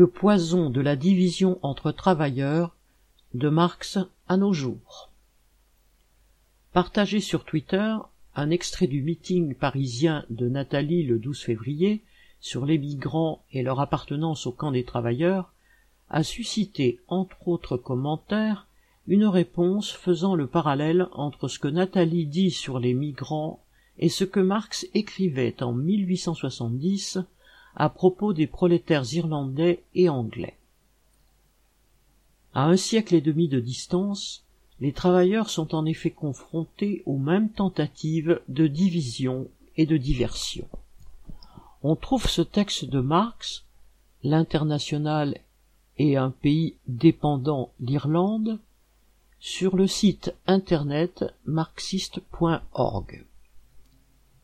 le poison de la division entre travailleurs de Marx à nos jours. Partagé sur Twitter, un extrait du meeting parisien de Nathalie le 12 février sur les migrants et leur appartenance au camp des travailleurs a suscité, entre autres commentaires, une réponse faisant le parallèle entre ce que Nathalie dit sur les migrants et ce que Marx écrivait en 1870 à propos des prolétaires irlandais et anglais. À un siècle et demi de distance, les travailleurs sont en effet confrontés aux mêmes tentatives de division et de diversion. On trouve ce texte de Marx, l'international et un pays dépendant l'Irlande, sur le site internet marxiste.org.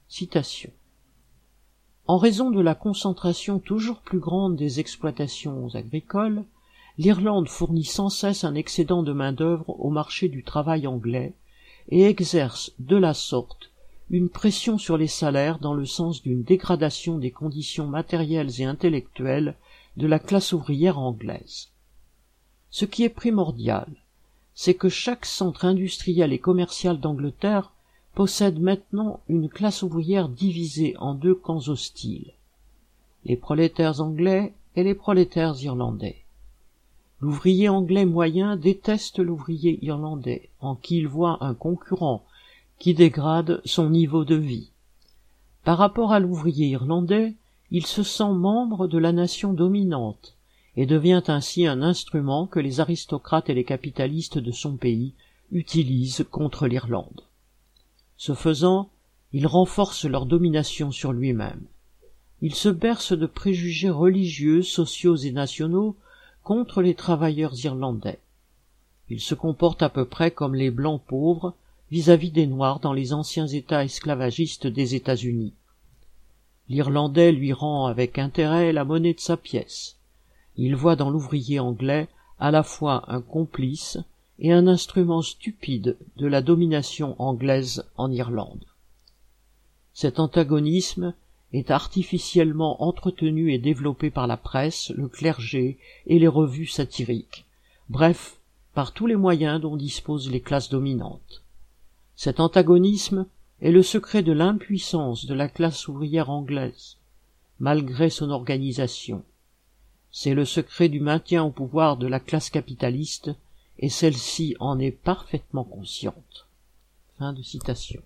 Citation. En raison de la concentration toujours plus grande des exploitations agricoles, l'Irlande fournit sans cesse un excédent de main-d'œuvre au marché du travail anglais et exerce de la sorte une pression sur les salaires dans le sens d'une dégradation des conditions matérielles et intellectuelles de la classe ouvrière anglaise. Ce qui est primordial, c'est que chaque centre industriel et commercial d'Angleterre possède maintenant une classe ouvrière divisée en deux camps hostiles, les prolétaires anglais et les prolétaires irlandais. L'ouvrier anglais moyen déteste l'ouvrier irlandais, en qui il voit un concurrent qui dégrade son niveau de vie. Par rapport à l'ouvrier irlandais, il se sent membre de la nation dominante, et devient ainsi un instrument que les aristocrates et les capitalistes de son pays utilisent contre l'Irlande. Ce faisant, il renforce leur domination sur lui-même. Il se berce de préjugés religieux, sociaux et nationaux contre les travailleurs irlandais. Il se comporte à peu près comme les blancs pauvres vis-à-vis des noirs dans les anciens États esclavagistes des États-Unis. L'Irlandais lui rend avec intérêt la monnaie de sa pièce. Il voit dans l'ouvrier anglais à la fois un complice et un instrument stupide de la domination anglaise en Irlande. Cet antagonisme est artificiellement entretenu et développé par la presse, le clergé et les revues satiriques, bref, par tous les moyens dont disposent les classes dominantes. Cet antagonisme est le secret de l'impuissance de la classe ouvrière anglaise, malgré son organisation. C'est le secret du maintien au pouvoir de la classe capitaliste, et celle-ci en est parfaitement consciente. Fin de citation.